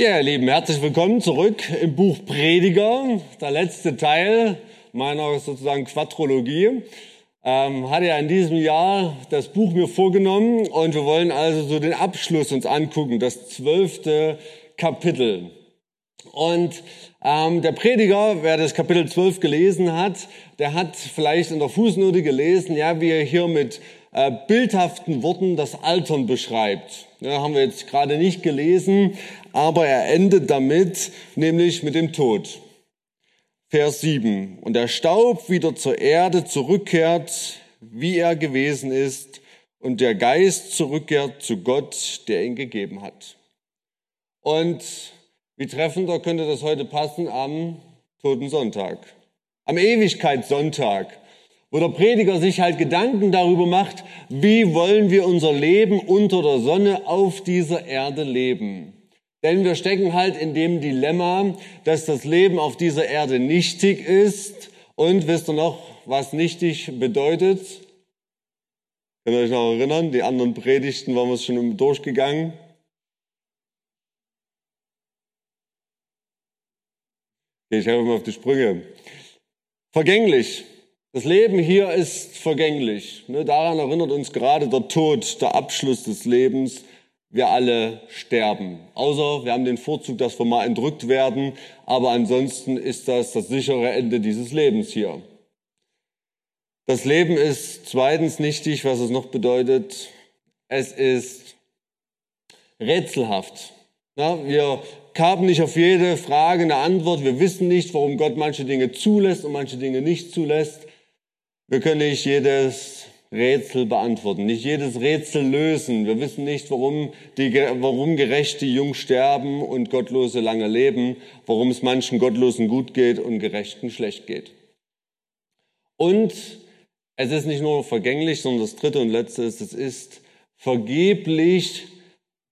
Ja, ihr Lieben, herzlich willkommen zurück im Buch Prediger, der letzte Teil meiner sozusagen Quadrologie. Ähm, hatte ja in diesem Jahr das Buch mir vorgenommen und wir wollen also so den Abschluss uns angucken, das zwölfte Kapitel. Und ähm, der Prediger, wer das Kapitel 12 gelesen hat, der hat vielleicht in der Fußnote gelesen, ja, wie er hier mit äh, bildhaften Worten das Altern beschreibt. Ja, haben wir jetzt gerade nicht gelesen, aber er endet damit, nämlich mit dem Tod. Vers 7. Und der Staub wieder zur Erde zurückkehrt, wie er gewesen ist, und der Geist zurückkehrt zu Gott, der ihn gegeben hat. Und wie treffender könnte das heute passen am Toten Sonntag, am Ewigkeitssonntag wo der Prediger sich halt Gedanken darüber macht, wie wollen wir unser Leben unter der Sonne auf dieser Erde leben. Denn wir stecken halt in dem Dilemma, dass das Leben auf dieser Erde nichtig ist. Und wisst ihr noch, was nichtig bedeutet? Könnt ihr euch noch erinnern? Die anderen Predigten waren wir schon durchgegangen. Ich helfe mal auf die Sprünge. Vergänglich. Das Leben hier ist vergänglich. Ne, daran erinnert uns gerade der Tod, der Abschluss des Lebens. Wir alle sterben. Außer wir haben den Vorzug, dass wir mal entrückt werden. Aber ansonsten ist das das sichere Ende dieses Lebens hier. Das Leben ist zweitens nichtig, was es noch bedeutet. Es ist rätselhaft. Ja, wir haben nicht auf jede Frage eine Antwort. Wir wissen nicht, warum Gott manche Dinge zulässt und manche Dinge nicht zulässt. Wir können nicht jedes Rätsel beantworten, nicht jedes Rätsel lösen. Wir wissen nicht, warum, die, warum Gerechte jung sterben und Gottlose lange leben, warum es manchen Gottlosen gut geht und Gerechten schlecht geht. Und es ist nicht nur vergänglich, sondern das dritte und letzte ist, es ist vergeblich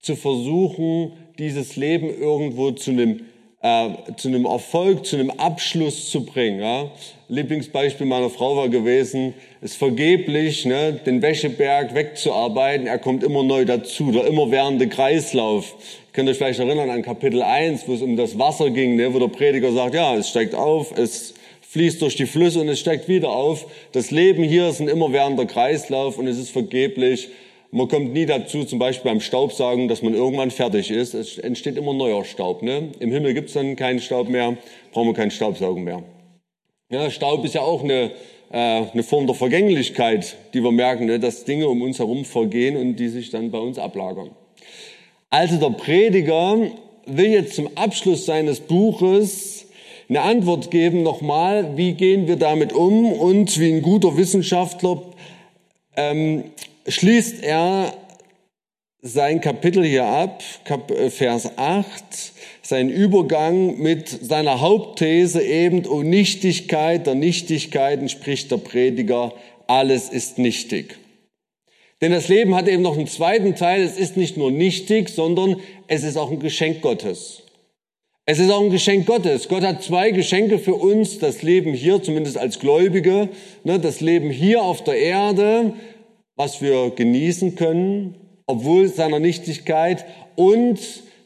zu versuchen, dieses Leben irgendwo zu einem äh, zu einem Erfolg, zu einem Abschluss zu bringen. Ja? Lieblingsbeispiel meiner Frau war gewesen, ist vergeblich, ne, den Wäscheberg wegzuarbeiten. Er kommt immer neu dazu, der immerwährende Kreislauf. Ihr könnt euch vielleicht erinnern an Kapitel 1, wo es um das Wasser ging, ne, wo der Prediger sagt, ja, es steigt auf, es fließt durch die Flüsse und es steigt wieder auf. Das Leben hier ist ein immerwährender Kreislauf und es ist vergeblich. Man kommt nie dazu, zum Beispiel beim Staubsaugen, dass man irgendwann fertig ist. Es entsteht immer neuer Staub. Ne? Im Himmel gibt es dann keinen Staub mehr, brauchen wir keinen Staubsaugen mehr. Ja, Staub ist ja auch eine, äh, eine Form der Vergänglichkeit, die wir merken, ne? dass Dinge um uns herum vergehen und die sich dann bei uns ablagern. Also der Prediger will jetzt zum Abschluss seines Buches eine Antwort geben, nochmal, wie gehen wir damit um und wie ein guter Wissenschaftler ähm, schließt er sein Kapitel hier ab, äh, Vers 8, sein Übergang mit seiner Hauptthese eben, o Nichtigkeit der Nichtigkeiten spricht der Prediger, alles ist nichtig. Denn das Leben hat eben noch einen zweiten Teil, es ist nicht nur nichtig, sondern es ist auch ein Geschenk Gottes. Es ist auch ein Geschenk Gottes. Gott hat zwei Geschenke für uns, das Leben hier, zumindest als Gläubige, ne, das Leben hier auf der Erde, was wir genießen können, obwohl seiner Nichtigkeit und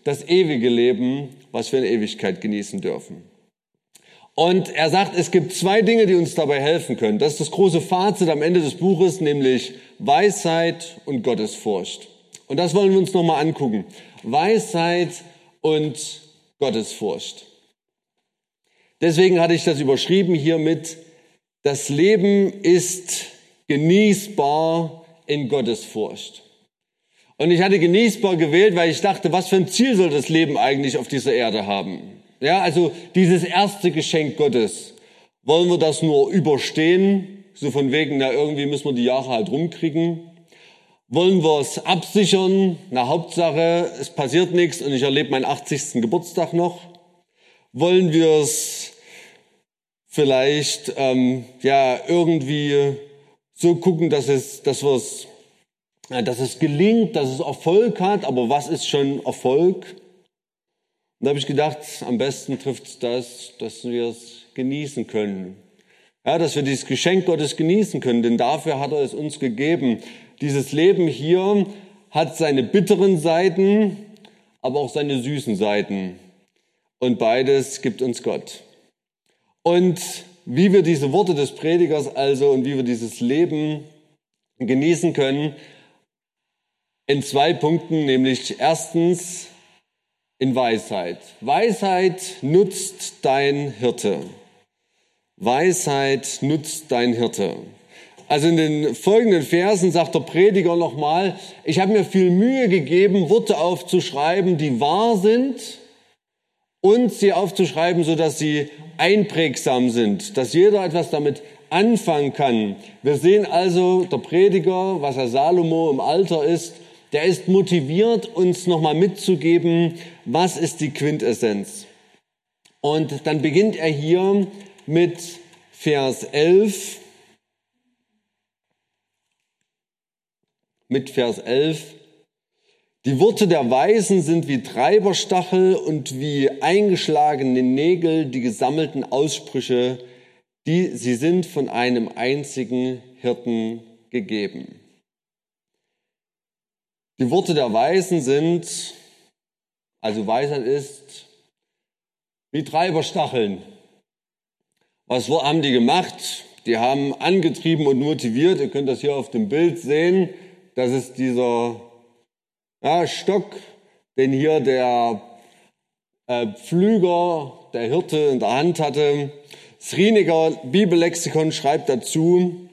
das ewige Leben, was wir in Ewigkeit genießen dürfen. Und er sagt, es gibt zwei Dinge, die uns dabei helfen können. Das ist das große Fazit am Ende des Buches, nämlich Weisheit und Gottesfurcht. Und das wollen wir uns nochmal angucken. Weisheit und Gottesfurcht. Deswegen hatte ich das überschrieben hier mit, das Leben ist genießbar in Gottesfurcht. Und ich hatte genießbar gewählt, weil ich dachte, was für ein Ziel soll das Leben eigentlich auf dieser Erde haben? Ja, also dieses erste Geschenk Gottes. Wollen wir das nur überstehen? So von wegen, na irgendwie müssen wir die Jahre halt rumkriegen. Wollen wir es absichern? Na Hauptsache, es passiert nichts und ich erlebe meinen 80. Geburtstag noch. Wollen wir es vielleicht ähm, ja irgendwie so gucken, dass es, dass wir es dass es gelingt, dass es Erfolg hat, aber was ist schon Erfolg? Und da habe ich gedacht, am besten trifft es das, dass wir es genießen können. Ja, dass wir dieses Geschenk Gottes genießen können, denn dafür hat er es uns gegeben. Dieses Leben hier hat seine bitteren Seiten, aber auch seine süßen Seiten. Und beides gibt uns Gott. Und wie wir diese Worte des Predigers also und wie wir dieses Leben genießen können, in zwei Punkten, nämlich erstens in Weisheit. Weisheit nutzt dein Hirte. Weisheit nutzt dein Hirte. Also in den folgenden Versen sagt der Prediger nochmal, ich habe mir viel Mühe gegeben, Worte aufzuschreiben, die wahr sind und sie aufzuschreiben, so dass sie einprägsam sind, dass jeder etwas damit anfangen kann. Wir sehen also, der Prediger, was er Salomo im Alter ist, der ist motiviert, uns nochmal mitzugeben, was ist die Quintessenz. Und dann beginnt er hier mit Vers 11 mit Vers 11. Die Worte der Weisen sind wie Treiberstachel und wie eingeschlagene Nägel, die gesammelten Aussprüche, die sie sind von einem einzigen Hirten gegeben. Die Worte der Weisen sind, also Weisheit ist, wie Treiberstacheln. Was haben die gemacht? Die haben angetrieben und motiviert. Ihr könnt das hier auf dem Bild sehen. Das ist dieser ja, Stock, den hier der äh, Pflüger, der Hirte in der Hand hatte. Das Rieniger Bibellexikon schreibt dazu,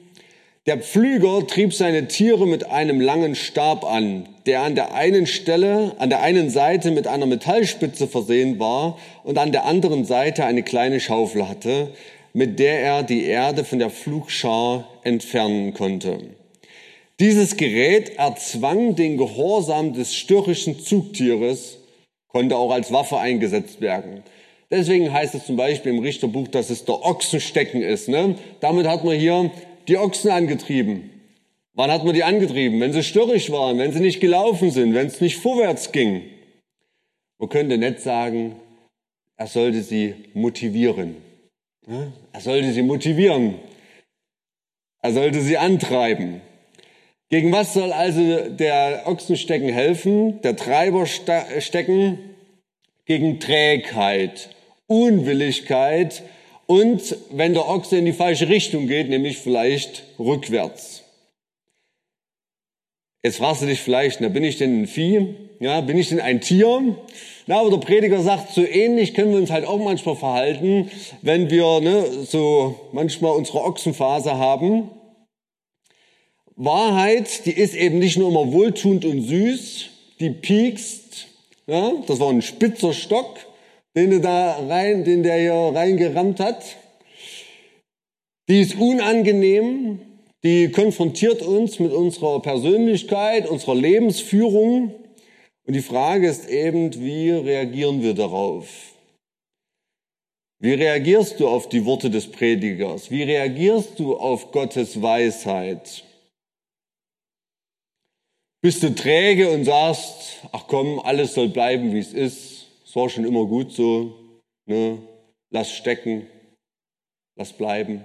der Pflüger trieb seine Tiere mit einem langen Stab an, der an der einen Stelle, an der einen Seite mit einer Metallspitze versehen war und an der anderen Seite eine kleine Schaufel hatte, mit der er die Erde von der Flugschar entfernen konnte. Dieses Gerät erzwang den Gehorsam des störrischen Zugtieres, konnte auch als Waffe eingesetzt werden. Deswegen heißt es zum Beispiel im Richterbuch, dass es der Ochsenstecken ist. Ne? Damit hat man hier die Ochsen angetrieben. Wann hat man die angetrieben? Wenn sie störrisch waren, wenn sie nicht gelaufen sind, wenn es nicht vorwärts ging. Man könnte nicht sagen, er sollte sie motivieren. Er sollte sie motivieren. Er sollte sie antreiben. Gegen was soll also der Ochsenstecken helfen? Der Treiberstecken gegen Trägheit, Unwilligkeit und wenn der Ochse in die falsche Richtung geht, nämlich vielleicht rückwärts. Jetzt fragst du dich vielleicht, na, bin ich denn ein Vieh? Ja, bin ich denn ein Tier? Na, aber der Prediger sagt, so ähnlich können wir uns halt auch manchmal verhalten, wenn wir ne, so manchmal unsere Ochsenphase haben Wahrheit, die ist eben nicht nur immer wohltuend und süß, die piekst. Ja, das war ein spitzer Stock, den, der da rein, den der hier reingerammt hat. Die ist unangenehm, die konfrontiert uns mit unserer Persönlichkeit, unserer Lebensführung. Und die Frage ist eben, wie reagieren wir darauf? Wie reagierst du auf die Worte des Predigers? Wie reagierst du auf Gottes Weisheit? Bist du träge und sagst, ach komm, alles soll bleiben, wie es ist. Es war schon immer gut so. Ne? Lass stecken. Lass bleiben.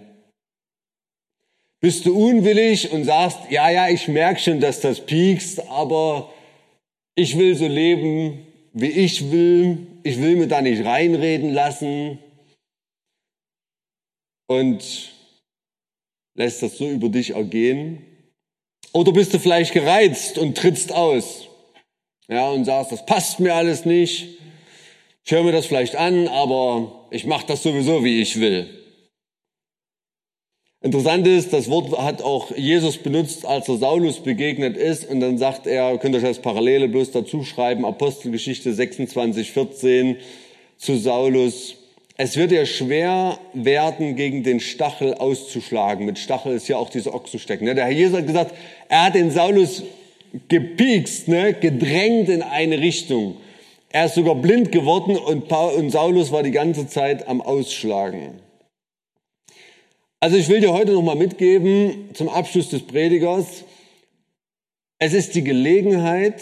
Bist du unwillig und sagst, ja, ja, ich merke schon, dass das piekst, aber ich will so leben, wie ich will. Ich will mir da nicht reinreden lassen. Und lässt das so über dich ergehen. Oder bist du vielleicht gereizt und trittst aus? Ja, und sagst, das passt mir alles nicht. Ich höre mir das vielleicht an, aber ich mache das sowieso, wie ich will. Interessant ist, das Wort hat auch Jesus benutzt, als er Saulus begegnet ist. Und dann sagt er, könnt ihr euch als Parallele bloß dazu schreiben, Apostelgeschichte 26, 14 zu Saulus. Es wird dir schwer werden, gegen den Stachel auszuschlagen. Mit Stachel ist ja auch dieser Ochsenstecken. Ne? Der Herr Jesus hat gesagt, er hat den Saulus gepiekst, ne? gedrängt in eine Richtung. Er ist sogar blind geworden und, Paul, und Saulus war die ganze Zeit am Ausschlagen. Also ich will dir heute nochmal mitgeben zum Abschluss des Predigers. Es ist die Gelegenheit,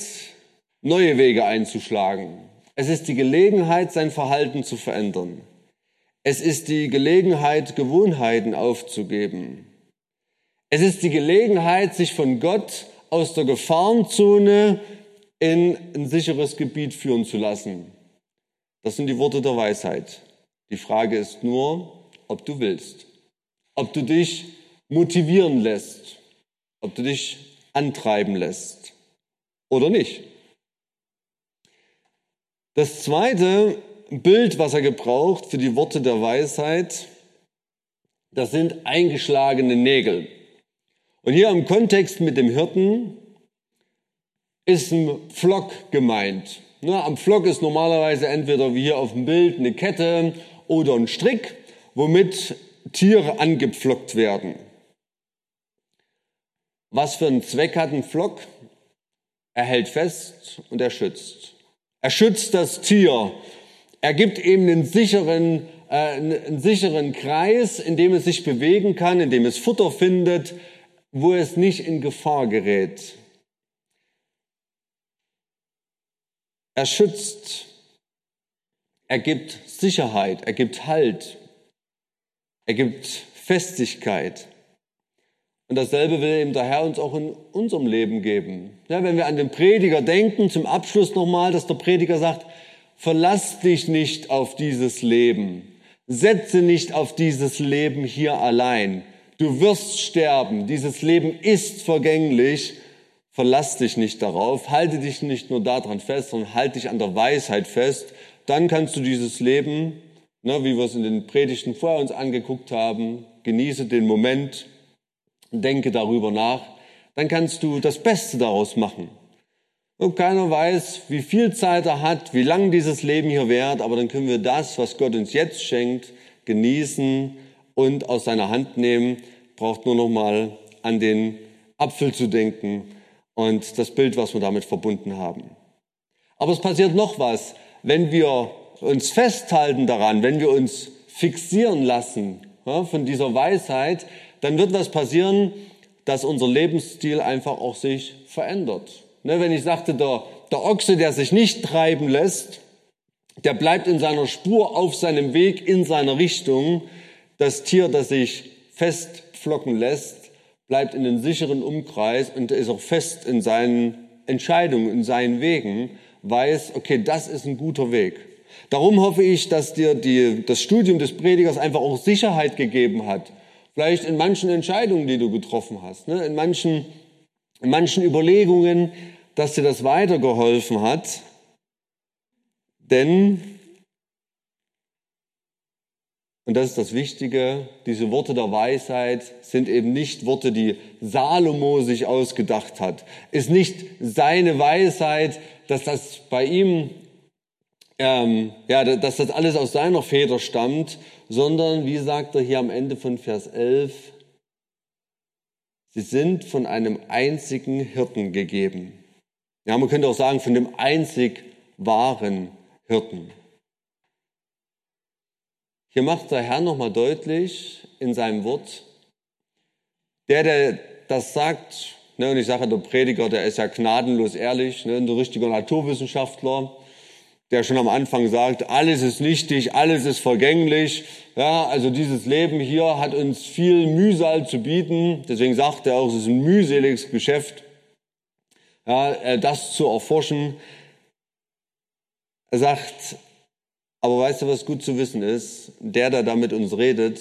neue Wege einzuschlagen. Es ist die Gelegenheit, sein Verhalten zu verändern. Es ist die Gelegenheit, Gewohnheiten aufzugeben. Es ist die Gelegenheit, sich von Gott aus der Gefahrenzone in ein sicheres Gebiet führen zu lassen. Das sind die Worte der Weisheit. Die Frage ist nur, ob du willst, ob du dich motivieren lässt, ob du dich antreiben lässt oder nicht. Das zweite Bild, was er gebraucht für die Worte der Weisheit, das sind eingeschlagene Nägel. Und hier im Kontext mit dem Hirten ist ein Pflock gemeint. Na, am Pflock ist normalerweise entweder wie hier auf dem Bild eine Kette oder ein Strick, womit Tiere angepflockt werden. Was für einen Zweck hat ein Pflock? Er hält fest und er schützt. Er schützt das Tier. Er gibt ihm einen sicheren, äh, einen sicheren Kreis, in dem es sich bewegen kann, in dem es Futter findet, wo es nicht in Gefahr gerät. Er schützt, er gibt Sicherheit, er gibt Halt, er gibt Festigkeit. Und dasselbe will eben der Herr uns auch in unserem Leben geben. Ja, wenn wir an den Prediger denken, zum Abschluss nochmal, dass der Prediger sagt, verlass dich nicht auf dieses Leben. Setze nicht auf dieses Leben hier allein. Du wirst sterben. Dieses Leben ist vergänglich. Verlass dich nicht darauf. Halte dich nicht nur daran fest, sondern halte dich an der Weisheit fest. Dann kannst du dieses Leben, ne, wie wir es in den Predigten vorher uns angeguckt haben, genieße den Moment, denke darüber nach. Dann kannst du das Beste daraus machen. Und keiner weiß, wie viel Zeit er hat, wie lang dieses Leben hier währt, aber dann können wir das, was Gott uns jetzt schenkt, genießen und aus seiner Hand nehmen, braucht nur noch mal an den Apfel zu denken und das Bild, was wir damit verbunden haben. Aber es passiert noch was, wenn wir uns festhalten daran, wenn wir uns fixieren lassen ja, von dieser Weisheit, dann wird was passieren, dass unser Lebensstil einfach auch sich verändert. Ne, wenn ich sagte, der, der Ochse, der sich nicht treiben lässt, der bleibt in seiner Spur auf seinem Weg in seiner Richtung, das Tier, das sich festpflocken lässt, bleibt in den sicheren Umkreis und ist auch fest in seinen Entscheidungen, in seinen Wegen, weiß, okay, das ist ein guter Weg. Darum hoffe ich, dass dir die, das Studium des Predigers einfach auch Sicherheit gegeben hat. Vielleicht in manchen Entscheidungen, die du getroffen hast, ne? in, manchen, manchen Überlegungen, dass dir das weitergeholfen hat. Denn und das ist das Wichtige, diese Worte der Weisheit sind eben nicht Worte, die Salomo sich ausgedacht hat. Ist nicht seine Weisheit, dass das bei ihm, ähm, ja, dass das alles aus seiner Feder stammt, sondern, wie sagt er hier am Ende von Vers 11, sie sind von einem einzigen Hirten gegeben. Ja, man könnte auch sagen, von dem einzig wahren Hirten. Hier macht der Herr nochmal deutlich in seinem Wort, der, der das sagt, ne, und ich sage, der Prediger, der ist ja gnadenlos ehrlich, ne, ein richtiger Naturwissenschaftler, der schon am Anfang sagt, alles ist nichtig, alles ist vergänglich. Ja, also dieses Leben hier hat uns viel Mühsal zu bieten. Deswegen sagt er auch, es ist ein mühseliges Geschäft, ja, äh, das zu erforschen. Er sagt, aber weißt du, was gut zu wissen ist? Der, der da mit uns redet,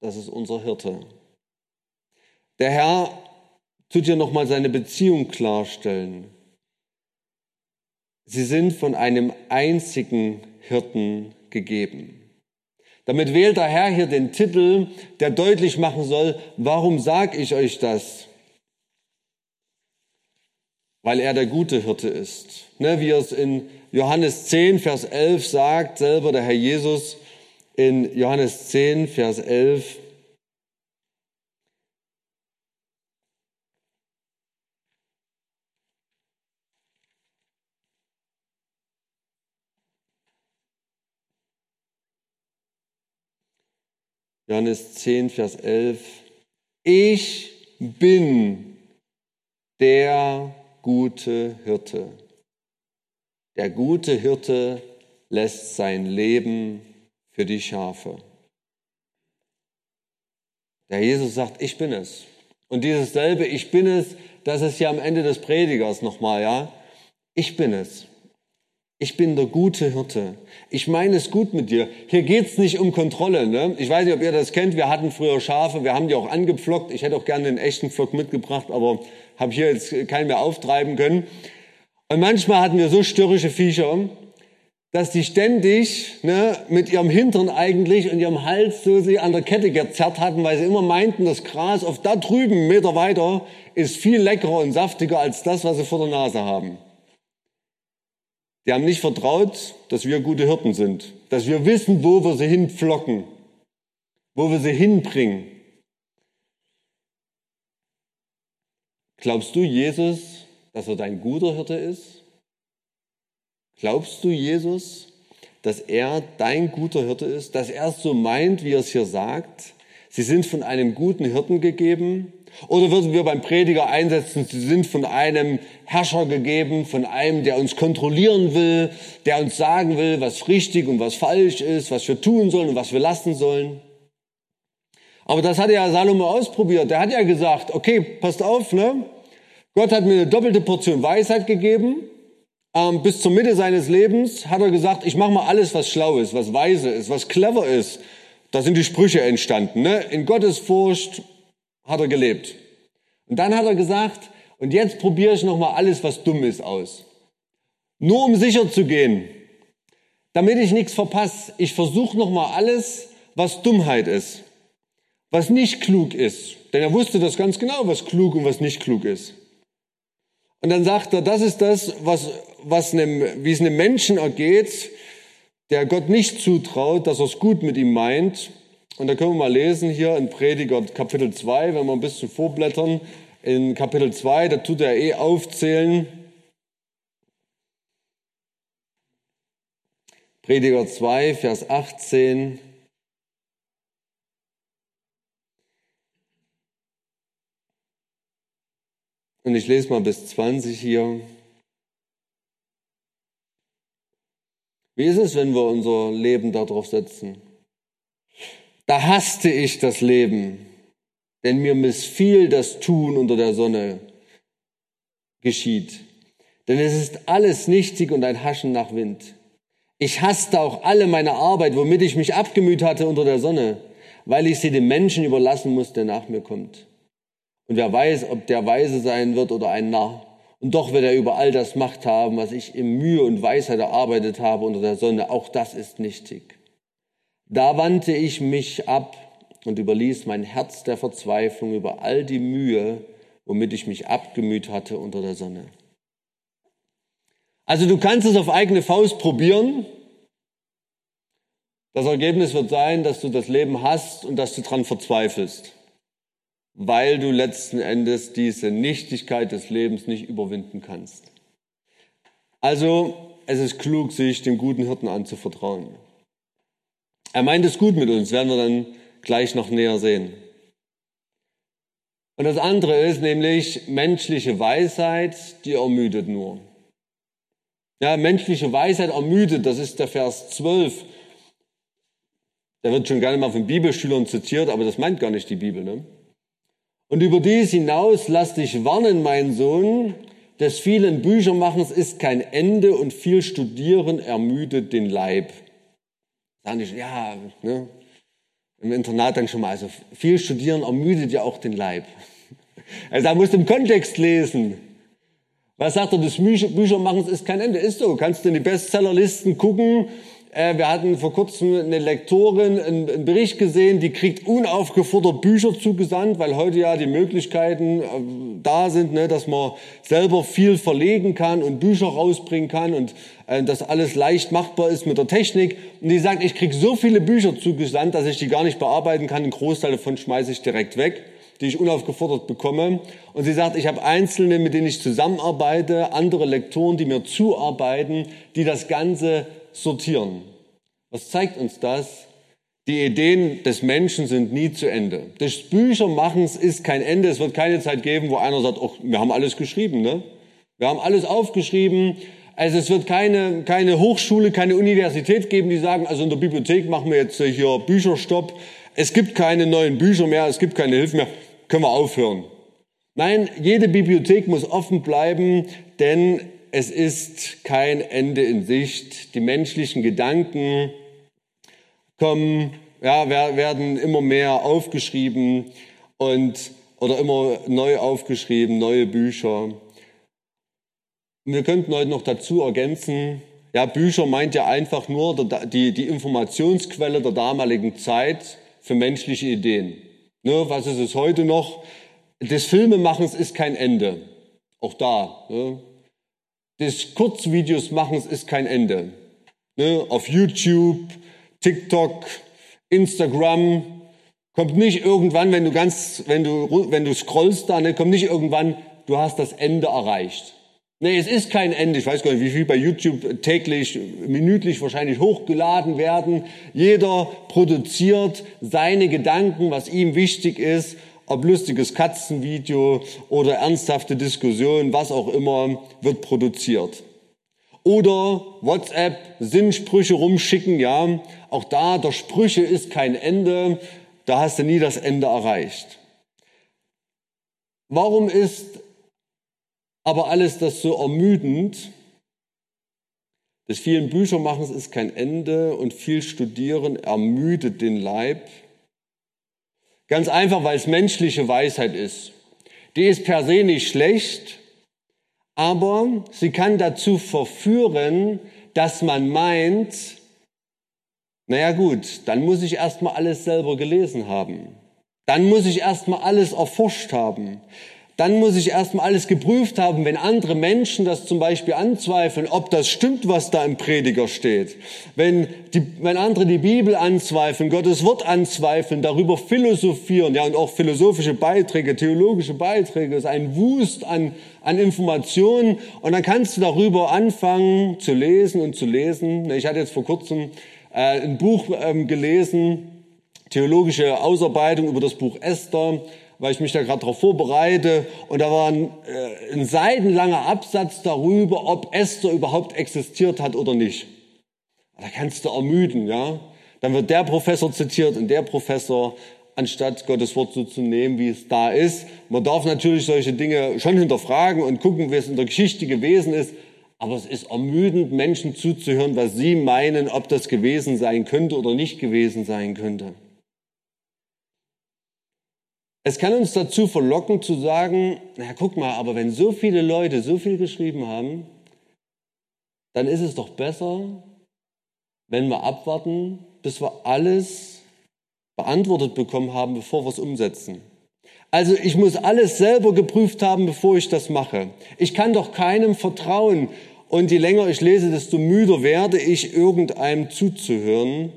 das ist unser Hirte. Der Herr tut dir nochmal seine Beziehung klarstellen. Sie sind von einem einzigen Hirten gegeben. Damit wählt der Herr hier den Titel, der deutlich machen soll, warum sag ich euch das? Weil er der gute Hirte ist. Ne, wie es in Johannes 10, Vers 11 sagt selber der Herr Jesus in Johannes 10, Vers 11, Johannes 10, Vers 11. Ich bin der gute Hirte. Der gute Hirte lässt sein Leben für die Schafe. Der Jesus sagt, ich bin es. Und dieses selbe Ich bin es, das ist ja am Ende des Predigers nochmal, ja. Ich bin es. Ich bin der gute Hirte. Ich meine es gut mit dir. Hier geht's nicht um Kontrolle. Ne? Ich weiß nicht, ob ihr das kennt. Wir hatten früher Schafe, wir haben die auch angepflockt. Ich hätte auch gerne einen echten Pflock mitgebracht, aber habe hier jetzt keinen mehr auftreiben können. Und manchmal hatten wir so störrische Viecher, dass die ständig ne, mit ihrem Hintern eigentlich und ihrem Hals so sie an der Kette gezerrt hatten, weil sie immer meinten, das Gras auf da drüben, Meter weiter, ist viel leckerer und saftiger als das, was sie vor der Nase haben. Die haben nicht vertraut, dass wir gute Hirten sind, dass wir wissen, wo wir sie hinpflocken, wo wir sie hinbringen. Glaubst du, Jesus, dass er dein guter Hirte ist? Glaubst du, Jesus, dass er dein guter Hirte ist, dass er es so meint, wie er es hier sagt? Sie sind von einem guten Hirten gegeben, oder würden wir beim Prediger einsetzen, sie sind von einem Herrscher gegeben, von einem, der uns kontrollieren will, der uns sagen will, was richtig und was falsch ist, was wir tun sollen und was wir lassen sollen. Aber das hat ja Salomo ausprobiert. Der hat ja gesagt, okay, passt auf, ne? Gott hat mir eine doppelte Portion Weisheit gegeben. Ähm, bis zur Mitte seines Lebens hat er gesagt, ich mache mal alles, was schlau ist, was weise ist, was clever ist. Da sind die Sprüche entstanden. Ne? In Gottes Furcht hat er gelebt. Und dann hat er gesagt, und jetzt probiere ich nochmal alles, was dumm ist, aus. Nur um sicher zu gehen, damit ich nichts verpasse. Ich versuche nochmal alles, was Dummheit ist, was nicht klug ist. Denn er wusste das ganz genau, was klug und was nicht klug ist. Und dann sagt er, das ist das, was, was einem, wie es einem Menschen ergeht, der Gott nicht zutraut, dass er es gut mit ihm meint und da können wir mal lesen hier in Prediger Kapitel 2, wenn wir ein bisschen vorblättern. In Kapitel 2, da tut er eh aufzählen. Prediger 2, Vers 18. Und ich lese mal bis 20 hier. Wie ist es, wenn wir unser Leben darauf setzen? Da hasste ich das Leben, denn mir missfiel das Tun unter der Sonne geschieht. Denn es ist alles nichtig und ein Haschen nach Wind. Ich hasste auch alle meine Arbeit, womit ich mich abgemüht hatte unter der Sonne, weil ich sie dem Menschen überlassen muss, der nach mir kommt. Und wer weiß, ob der Weise sein wird oder ein Narr. Und doch wird er über all das Macht haben, was ich in Mühe und Weisheit erarbeitet habe unter der Sonne. Auch das ist nichtig. Da wandte ich mich ab und überließ mein Herz der Verzweiflung über all die Mühe, womit ich mich abgemüht hatte unter der Sonne. Also du kannst es auf eigene Faust probieren. Das Ergebnis wird sein, dass du das Leben hast und dass du dran verzweifelst, weil du letzten Endes diese Nichtigkeit des Lebens nicht überwinden kannst. Also es ist klug, sich dem guten Hirten anzuvertrauen. Er meint es gut mit uns, werden wir dann gleich noch näher sehen. Und das andere ist nämlich menschliche Weisheit, die ermüdet nur. Ja, menschliche Weisheit ermüdet, das ist der Vers 12. Der wird schon gerne mal von Bibelschülern zitiert, aber das meint gar nicht die Bibel. Ne? Und über dies hinaus lass dich warnen, mein Sohn, des vielen Büchermachens ist kein Ende und viel Studieren ermüdet den Leib. Sagen die, ja, ne, im Internat dann schon mal, also viel studieren ermüdet ja auch den Leib. Also da musst du im Kontext lesen. Was sagt er, das Büchermachens ist kein Ende. Ist so, kannst du in die Bestsellerlisten gucken, wir hatten vor kurzem eine Lektorin einen Bericht gesehen, die kriegt unaufgefordert Bücher zugesandt, weil heute ja die Möglichkeiten äh, da sind, ne, dass man selber viel verlegen kann und Bücher rausbringen kann und äh, dass alles leicht machbar ist mit der Technik. Und die sagt, ich krieg so viele Bücher zugesandt, dass ich die gar nicht bearbeiten kann. Ein Großteil davon schmeiße ich direkt weg die ich unaufgefordert bekomme. Und sie sagt, ich habe Einzelne, mit denen ich zusammenarbeite, andere Lektoren, die mir zuarbeiten, die das Ganze sortieren. Was zeigt uns das? Die Ideen des Menschen sind nie zu Ende. Des Büchermachens ist kein Ende. Es wird keine Zeit geben, wo einer sagt, oh, wir haben alles geschrieben, ne? Wir haben alles aufgeschrieben. Also es wird keine, keine Hochschule, keine Universität geben, die sagen, also in der Bibliothek machen wir jetzt hier Bücherstopp. Es gibt keine neuen Bücher mehr, es gibt keine Hilfe mehr. Können wir aufhören. Nein, jede Bibliothek muss offen bleiben, denn es ist kein Ende in Sicht. Die menschlichen Gedanken kommen, ja, werden immer mehr aufgeschrieben und oder immer neu aufgeschrieben, neue Bücher. Wir könnten heute noch dazu ergänzen, ja, Bücher meint ja einfach nur die, die Informationsquelle der damaligen Zeit für menschliche Ideen. Ne, was ist es heute noch? Des Filmemachens ist kein Ende. Auch da. Ne? Des Kurzvideos machens ist kein Ende. Ne? Auf YouTube, TikTok, Instagram kommt nicht irgendwann, wenn du ganz, wenn du, wenn du scrollst da, ne, kommt nicht irgendwann, du hast das Ende erreicht. Nee, es ist kein Ende. Ich weiß gar nicht, wie viel bei YouTube täglich, minütlich wahrscheinlich hochgeladen werden. Jeder produziert seine Gedanken, was ihm wichtig ist, ob lustiges Katzenvideo oder ernsthafte Diskussion, was auch immer, wird produziert. Oder WhatsApp, Sinnsprüche rumschicken, ja. Auch da, der Sprüche ist kein Ende. Da hast du nie das Ende erreicht. Warum ist aber alles das so ermüdend. Des vielen Büchermachens ist kein Ende und viel Studieren ermüdet den Leib. Ganz einfach, weil es menschliche Weisheit ist. Die ist per se nicht schlecht, aber sie kann dazu verführen, dass man meint, naja gut, dann muss ich erstmal alles selber gelesen haben. Dann muss ich erstmal alles erforscht haben dann muss ich erstmal alles geprüft haben, wenn andere Menschen das zum Beispiel anzweifeln, ob das stimmt, was da im Prediger steht. Wenn, die, wenn andere die Bibel anzweifeln, Gottes Wort anzweifeln, darüber philosophieren, ja, und auch philosophische Beiträge, theologische Beiträge, ist ein Wust an, an Informationen. Und dann kannst du darüber anfangen zu lesen und zu lesen. Ich hatte jetzt vor kurzem äh, ein Buch ähm, gelesen, theologische Ausarbeitung über das Buch Esther weil ich mich da gerade darauf vorbereite. Und da war ein, äh, ein seitenlanger Absatz darüber, ob Esther überhaupt existiert hat oder nicht. Da kannst du ermüden, ja. Dann wird der Professor zitiert und der Professor, anstatt Gottes Wort so zu nehmen, wie es da ist. Man darf natürlich solche Dinge schon hinterfragen und gucken, wie es in der Geschichte gewesen ist. Aber es ist ermüdend, Menschen zuzuhören, was sie meinen, ob das gewesen sein könnte oder nicht gewesen sein könnte. Es kann uns dazu verlocken zu sagen, na guck mal, aber wenn so viele Leute so viel geschrieben haben, dann ist es doch besser, wenn wir abwarten, bis wir alles beantwortet bekommen haben, bevor wir es umsetzen. Also ich muss alles selber geprüft haben, bevor ich das mache. Ich kann doch keinem vertrauen. Und je länger ich lese, desto müder werde ich, irgendeinem zuzuhören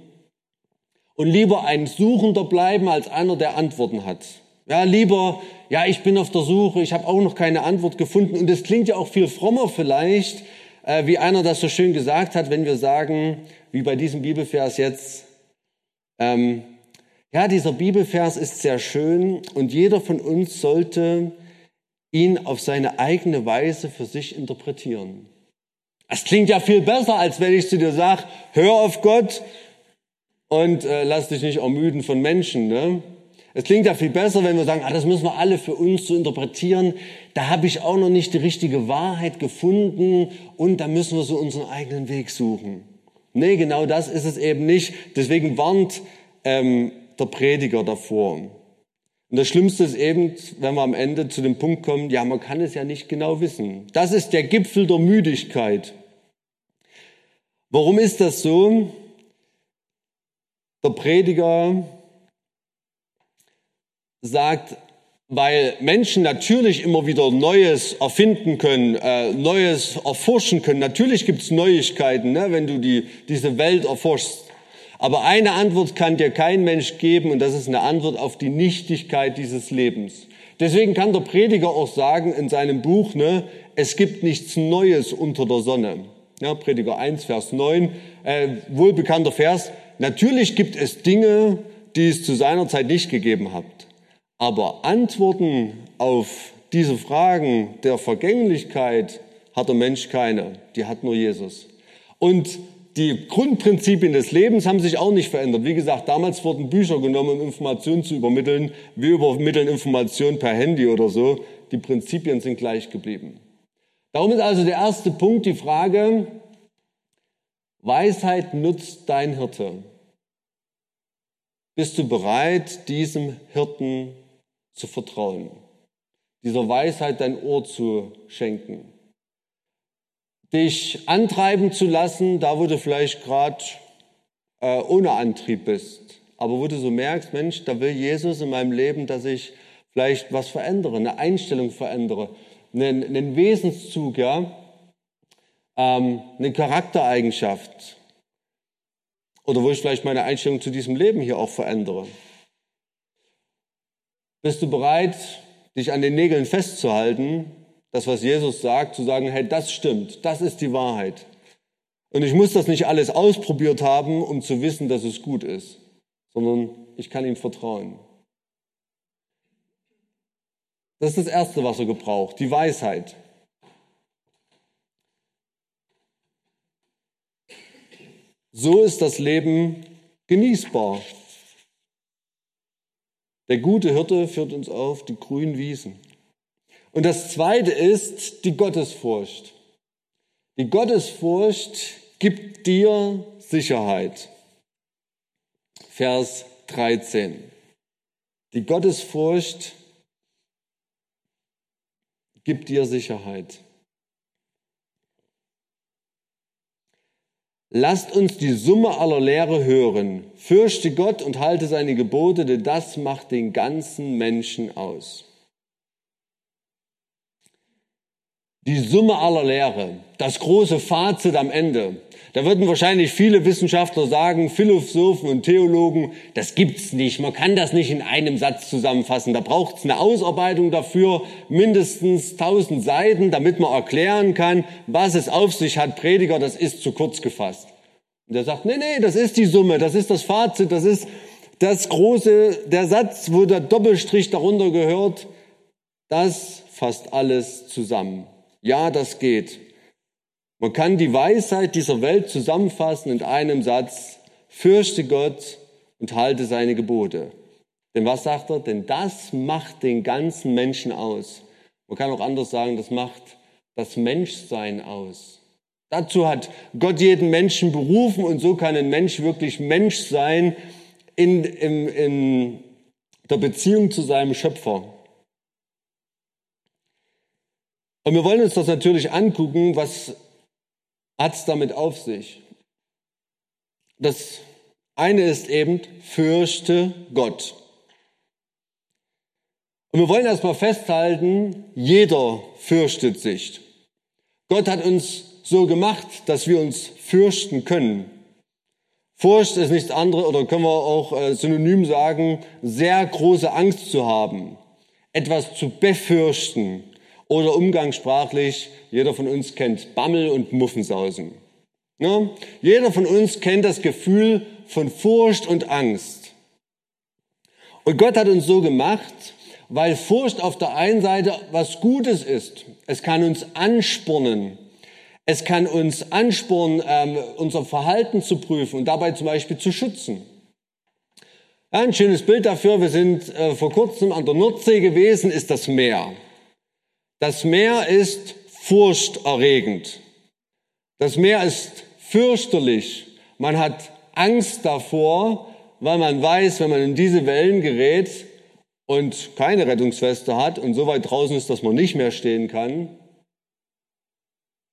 und lieber ein Suchender bleiben als einer, der Antworten hat. Ja, lieber, ja, ich bin auf der Suche, ich habe auch noch keine Antwort gefunden. Und es klingt ja auch viel frommer vielleicht, äh, wie einer das so schön gesagt hat, wenn wir sagen, wie bei diesem Bibelvers jetzt, ähm, ja, dieser Bibelvers ist sehr schön und jeder von uns sollte ihn auf seine eigene Weise für sich interpretieren. Das klingt ja viel besser, als wenn ich zu dir sage, hör auf Gott und äh, lass dich nicht ermüden von Menschen. Ne? Es klingt ja viel besser, wenn wir sagen, ah, das müssen wir alle für uns zu interpretieren. Da habe ich auch noch nicht die richtige Wahrheit gefunden und da müssen wir so unseren eigenen Weg suchen. Nee, genau das ist es eben nicht. Deswegen warnt ähm, der Prediger davor. Und das Schlimmste ist eben, wenn wir am Ende zu dem Punkt kommen, ja, man kann es ja nicht genau wissen. Das ist der Gipfel der Müdigkeit. Warum ist das so? Der Prediger sagt, weil Menschen natürlich immer wieder Neues erfinden können, äh, Neues erforschen können. Natürlich gibt's Neuigkeiten, ne, wenn du die, diese Welt erforschst. Aber eine Antwort kann dir kein Mensch geben und das ist eine Antwort auf die Nichtigkeit dieses Lebens. Deswegen kann der Prediger auch sagen in seinem Buch, ne, es gibt nichts Neues unter der Sonne. Ja, Prediger 1, Vers 9, äh, wohlbekannter Vers. Natürlich gibt es Dinge, die es zu seiner Zeit nicht gegeben hat. Aber Antworten auf diese Fragen der Vergänglichkeit hat der Mensch keine. Die hat nur Jesus. Und die Grundprinzipien des Lebens haben sich auch nicht verändert. Wie gesagt, damals wurden Bücher genommen, um Informationen zu übermitteln. Wir übermitteln Informationen per Handy oder so. Die Prinzipien sind gleich geblieben. Darum ist also der erste Punkt die Frage, Weisheit nutzt dein Hirte. Bist du bereit, diesem Hirten zu vertrauen? Dieser Weisheit dein Ohr zu schenken? Dich antreiben zu lassen, da wo du vielleicht gerade äh, ohne Antrieb bist. Aber wo du so merkst, Mensch, da will Jesus in meinem Leben, dass ich vielleicht was verändere, eine Einstellung verändere, einen, einen Wesenszug, ja, ähm, eine Charaktereigenschaft. Oder wo ich vielleicht meine Einstellung zu diesem Leben hier auch verändere. Bist du bereit, dich an den Nägeln festzuhalten, das, was Jesus sagt, zu sagen, hey, das stimmt, das ist die Wahrheit. Und ich muss das nicht alles ausprobiert haben, um zu wissen, dass es gut ist, sondern ich kann ihm vertrauen. Das ist das Erste, was er gebraucht, die Weisheit. So ist das Leben genießbar. Der gute Hirte führt uns auf die grünen Wiesen. Und das Zweite ist die Gottesfurcht. Die Gottesfurcht gibt dir Sicherheit. Vers 13. Die Gottesfurcht gibt dir Sicherheit. Lasst uns die Summe aller Lehre hören. Fürchte Gott und halte seine Gebote, denn das macht den ganzen Menschen aus. Die Summe aller Lehre, das große Fazit am Ende. Da würden wahrscheinlich viele Wissenschaftler sagen, Philosophen und Theologen, das gibt's nicht. Man kann das nicht in einem Satz zusammenfassen. Da braucht's eine Ausarbeitung dafür, mindestens tausend Seiten, damit man erklären kann, was es auf sich hat. Prediger, das ist zu kurz gefasst. Und er sagt, nee, nee, das ist die Summe, das ist das Fazit, das ist das große, der Satz, wo der Doppelstrich darunter gehört, das fasst alles zusammen. Ja, das geht. Man kann die Weisheit dieser Welt zusammenfassen in einem Satz, fürchte Gott und halte seine Gebote. Denn was sagt er? Denn das macht den ganzen Menschen aus. Man kann auch anders sagen, das macht das Menschsein aus. Dazu hat Gott jeden Menschen berufen und so kann ein Mensch wirklich Mensch sein in, in, in der Beziehung zu seinem Schöpfer. Und wir wollen uns das natürlich angucken, was hat es damit auf sich? Das eine ist eben, fürchte Gott. Und wir wollen erstmal festhalten, jeder fürchtet sich. Gott hat uns so gemacht, dass wir uns fürchten können. Furcht ist nichts anderes, oder können wir auch äh, synonym sagen, sehr große Angst zu haben, etwas zu befürchten oder umgangssprachlich jeder von uns kennt Bammel und Muffensausen. Ja? Jeder von uns kennt das Gefühl von Furcht und Angst. Und Gott hat uns so gemacht, weil Furcht auf der einen Seite was Gutes ist. Es kann uns anspornen. Es kann uns anspornen, ähm, unser Verhalten zu prüfen und dabei zum Beispiel zu schützen. Ja, ein schönes Bild dafür, wir sind äh, vor kurzem an der Nordsee gewesen, ist das Meer. Das Meer ist furchterregend. Das Meer ist fürchterlich. Man hat Angst davor, weil man weiß, wenn man in diese Wellen gerät und keine Rettungsweste hat und so weit draußen ist, dass man nicht mehr stehen kann,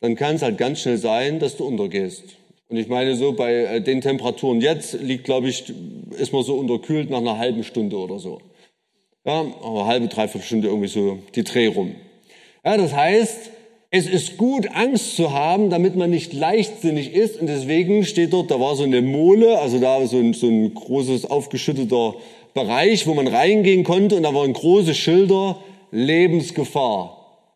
dann kann es halt ganz schnell sein, dass du untergehst. Und ich meine, so bei äh, den Temperaturen jetzt liegt, glaube ich, ist man so unterkühlt nach einer halben Stunde oder so. Ja, aber halbe, dreiviertel Stunde irgendwie so die Dreh rum. Ja, das heißt, es ist gut, Angst zu haben, damit man nicht leichtsinnig ist. Und deswegen steht dort, da war so eine Mole, also da so ein, so ein großes aufgeschütteter Bereich, wo man reingehen konnte. Und da waren große Schilder, Lebensgefahr.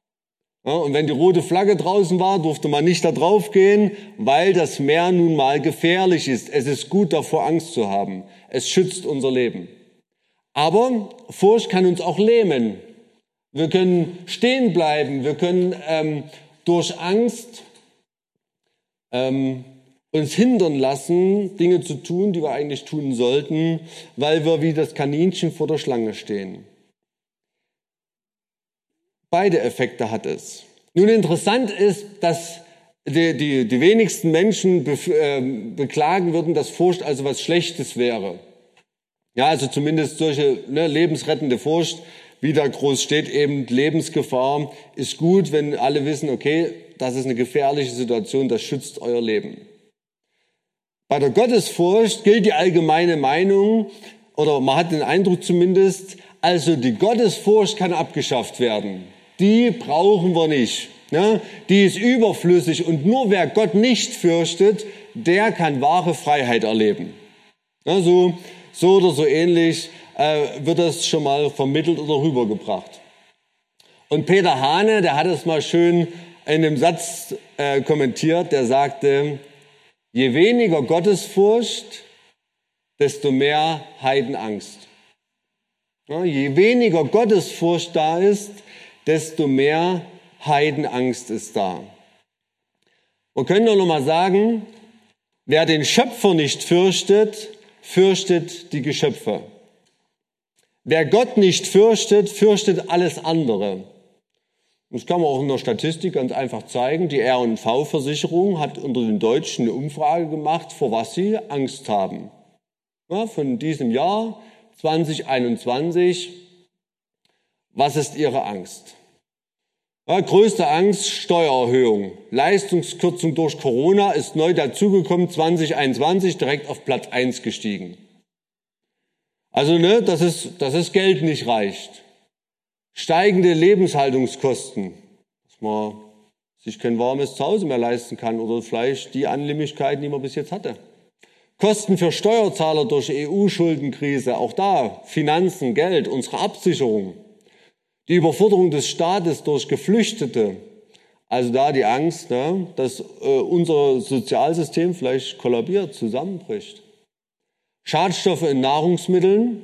Ja, und wenn die rote Flagge draußen war, durfte man nicht da drauf gehen, weil das Meer nun mal gefährlich ist. Es ist gut, davor Angst zu haben. Es schützt unser Leben. Aber Furcht kann uns auch lähmen. Wir können stehen bleiben. Wir können ähm, durch Angst ähm, uns hindern lassen, Dinge zu tun, die wir eigentlich tun sollten, weil wir wie das Kaninchen vor der Schlange stehen. Beide Effekte hat es. Nun interessant ist, dass die, die, die wenigsten Menschen be, äh, beklagen würden, dass Furcht also was Schlechtes wäre. Ja, also zumindest solche ne, lebensrettende Furcht, wie da groß steht, eben Lebensgefahr ist gut, wenn alle wissen, okay, das ist eine gefährliche Situation, das schützt euer Leben. Bei der Gottesfurcht gilt die allgemeine Meinung, oder man hat den Eindruck zumindest, also die Gottesfurcht kann abgeschafft werden. Die brauchen wir nicht. Ne? Die ist überflüssig und nur wer Gott nicht fürchtet, der kann wahre Freiheit erleben. Ja, so, so oder so ähnlich äh, wird das schon mal vermittelt oder rübergebracht. Und Peter Hane, der hat es mal schön in einem Satz äh, kommentiert, der sagte, je weniger Gottesfurcht, desto mehr Heidenangst. Ja, je weniger Gottesfurcht da ist, desto mehr Heidenangst ist da. Man könnte noch mal sagen, wer den Schöpfer nicht fürchtet, fürchtet die Geschöpfe. Wer Gott nicht fürchtet, fürchtet alles andere. Das kann man auch in der Statistik ganz einfach zeigen. Die R&V-Versicherung hat unter den Deutschen eine Umfrage gemacht, vor was sie Angst haben. Ja, von diesem Jahr 2021, was ist ihre Angst? Ja, größte Angst, Steuererhöhung. Leistungskürzung durch Corona ist neu dazugekommen, 2021 direkt auf Platz 1 gestiegen. Also, ne, dass es, dass es Geld nicht reicht. Steigende Lebenshaltungskosten, dass man sich kein warmes Zuhause mehr leisten kann oder vielleicht die Annehmlichkeiten, die man bis jetzt hatte. Kosten für Steuerzahler durch EU-Schuldenkrise, auch da Finanzen, Geld, unsere Absicherung. Die Überforderung des Staates durch Geflüchtete, also da die Angst, ne, dass äh, unser Sozialsystem vielleicht kollabiert, zusammenbricht. Schadstoffe in Nahrungsmitteln,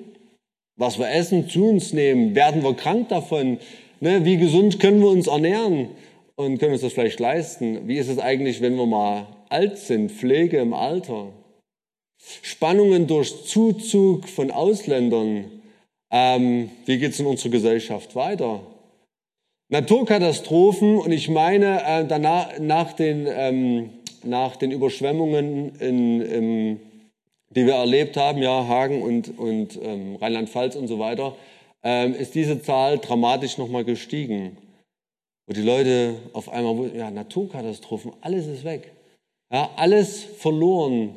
was wir essen, zu uns nehmen, werden wir krank davon? Ne, wie gesund können wir uns ernähren und können uns das vielleicht leisten? Wie ist es eigentlich, wenn wir mal alt sind, Pflege im Alter? Spannungen durch Zuzug von Ausländern, ähm, wie geht es in unserer Gesellschaft weiter? Naturkatastrophen und ich meine äh, danach nach den ähm, nach den Überschwemmungen in, im, die wir erlebt haben, ja Hagen und und ähm, Rheinland-Pfalz und so weiter, ähm, ist diese Zahl dramatisch nochmal gestiegen, wo die Leute auf einmal ja Naturkatastrophen, alles ist weg, ja alles verloren,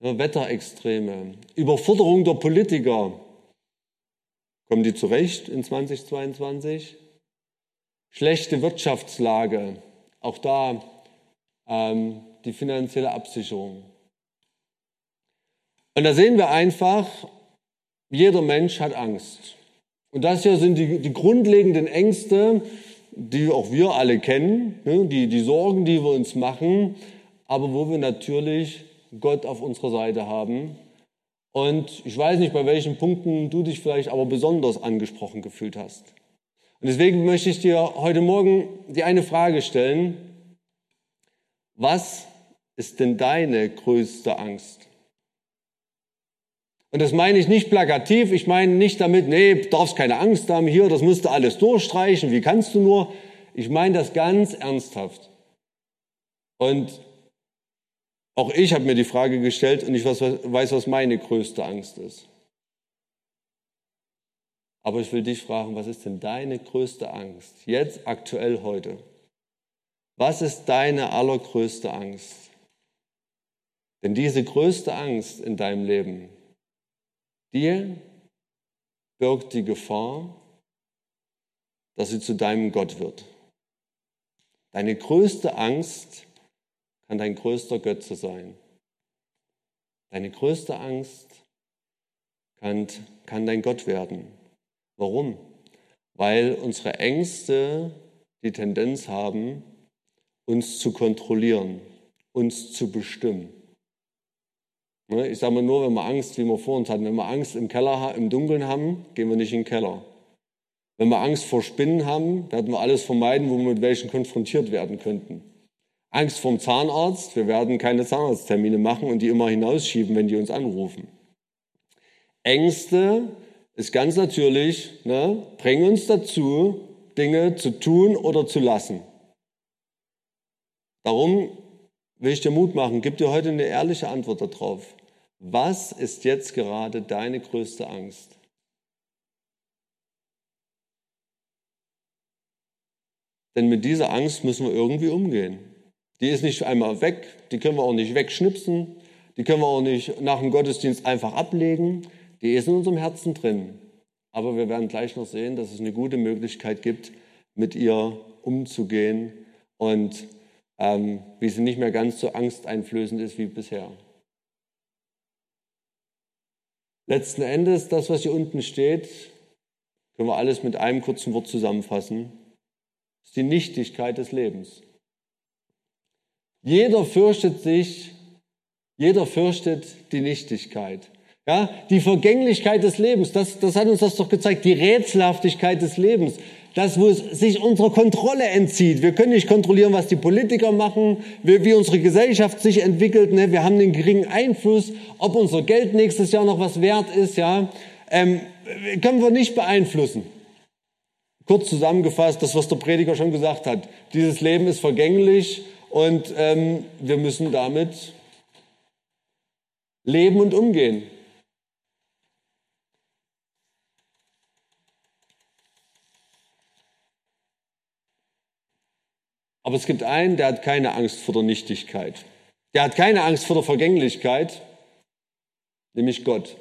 Wetterextreme, Überforderung der Politiker. Kommen die zurecht in 2022? Schlechte Wirtschaftslage, auch da ähm, die finanzielle Absicherung. Und da sehen wir einfach, jeder Mensch hat Angst. Und das hier sind die, die grundlegenden Ängste, die auch wir alle kennen, ne? die, die Sorgen, die wir uns machen, aber wo wir natürlich Gott auf unserer Seite haben. Und ich weiß nicht, bei welchen Punkten du dich vielleicht aber besonders angesprochen gefühlt hast. Und deswegen möchte ich dir heute Morgen die eine Frage stellen. Was ist denn deine größte Angst? Und das meine ich nicht plakativ, ich meine nicht damit, nee, darfst keine Angst haben hier, das musst du alles durchstreichen, wie kannst du nur? Ich meine das ganz ernsthaft. Und auch ich habe mir die Frage gestellt und ich weiß, was meine größte Angst ist. Aber ich will dich fragen, was ist denn deine größte Angst? Jetzt, aktuell, heute. Was ist deine allergrößte Angst? Denn diese größte Angst in deinem Leben, die birgt die Gefahr, dass sie zu deinem Gott wird. Deine größte Angst kann dein größter Götze sein. Deine größte Angst kann, kann dein Gott werden. Warum? Weil unsere Ängste die Tendenz haben, uns zu kontrollieren, uns zu bestimmen. Ne, ich sage mal nur, wenn wir Angst, wie wir vor uns hatten, wenn wir Angst im Keller, im Dunkeln haben, gehen wir nicht in den Keller. Wenn wir Angst vor Spinnen haben, werden wir alles vermeiden, wo wir mit welchen konfrontiert werden könnten. Angst vom Zahnarzt. Wir werden keine Zahnarzttermine machen und die immer hinausschieben, wenn die uns anrufen. Ängste ist ganz natürlich, ne, bringen uns dazu, Dinge zu tun oder zu lassen. Darum will ich dir Mut machen, gib dir heute eine ehrliche Antwort darauf. Was ist jetzt gerade deine größte Angst? Denn mit dieser Angst müssen wir irgendwie umgehen. Die ist nicht einmal weg, die können wir auch nicht wegschnipsen, die können wir auch nicht nach dem Gottesdienst einfach ablegen. Die ist in unserem Herzen drin. Aber wir werden gleich noch sehen, dass es eine gute Möglichkeit gibt, mit ihr umzugehen und ähm, wie sie nicht mehr ganz so angsteinflößend ist wie bisher. Letzten Endes, das, was hier unten steht, können wir alles mit einem kurzen Wort zusammenfassen, ist die Nichtigkeit des Lebens. Jeder fürchtet sich, jeder fürchtet die Nichtigkeit. Ja, die Vergänglichkeit des Lebens, das, das hat uns das doch gezeigt, die Rätselhaftigkeit des Lebens, das, wo es sich unserer Kontrolle entzieht. Wir können nicht kontrollieren, was die Politiker machen, wie, wie unsere Gesellschaft sich entwickelt. Ne? Wir haben einen geringen Einfluss, ob unser Geld nächstes Jahr noch was wert ist. Ja, ähm, können wir nicht beeinflussen. Kurz zusammengefasst, das, was der Prediger schon gesagt hat. Dieses Leben ist vergänglich und ähm, wir müssen damit leben und umgehen. Aber es gibt einen, der hat keine Angst vor der Nichtigkeit. Der hat keine Angst vor der Vergänglichkeit, nämlich Gott.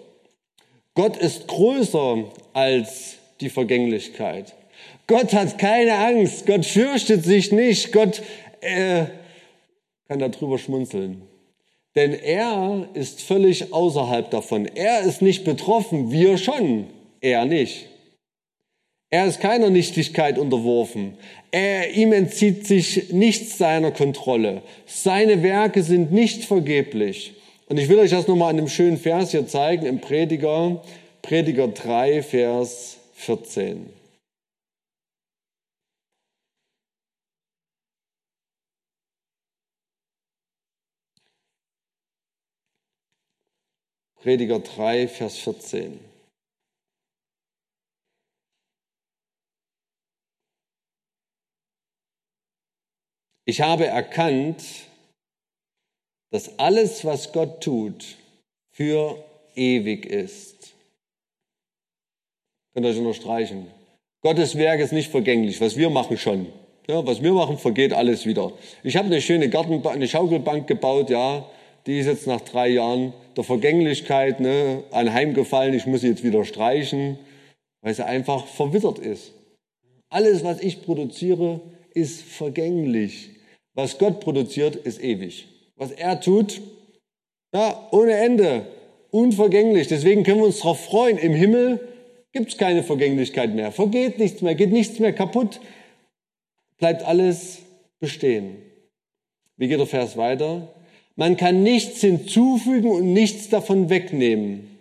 Gott ist größer als die Vergänglichkeit. Gott hat keine Angst. Gott fürchtet sich nicht. Gott äh, kann darüber schmunzeln. Denn er ist völlig außerhalb davon. Er ist nicht betroffen, wir schon, er nicht. Er ist keiner Nichtigkeit unterworfen. Er, ihm entzieht sich nichts seiner Kontrolle. Seine Werke sind nicht vergeblich. Und ich will euch das nochmal an einem schönen Vers hier zeigen, im Prediger, Prediger 3, Vers 14. Prediger 3, Vers 14. Ich habe erkannt, dass alles, was Gott tut, für ewig ist. Könnt ihr euch unterstreichen. Gottes Werk ist nicht vergänglich. Was wir machen schon. Ja, was wir machen, vergeht alles wieder. Ich habe eine schöne Gartenbank, eine Schaukelbank gebaut, ja. Die ist jetzt nach drei Jahren der Vergänglichkeit ne, anheimgefallen. Ich muss sie jetzt wieder streichen, weil sie einfach verwittert ist. Alles, was ich produziere, ist vergänglich. Was Gott produziert, ist ewig. Was er tut, ja, ohne Ende, unvergänglich. Deswegen können wir uns darauf freuen. Im Himmel gibt es keine Vergänglichkeit mehr. Vergeht nichts mehr, geht nichts mehr kaputt. Bleibt alles bestehen. Wie geht der Vers weiter? Man kann nichts hinzufügen und nichts davon wegnehmen.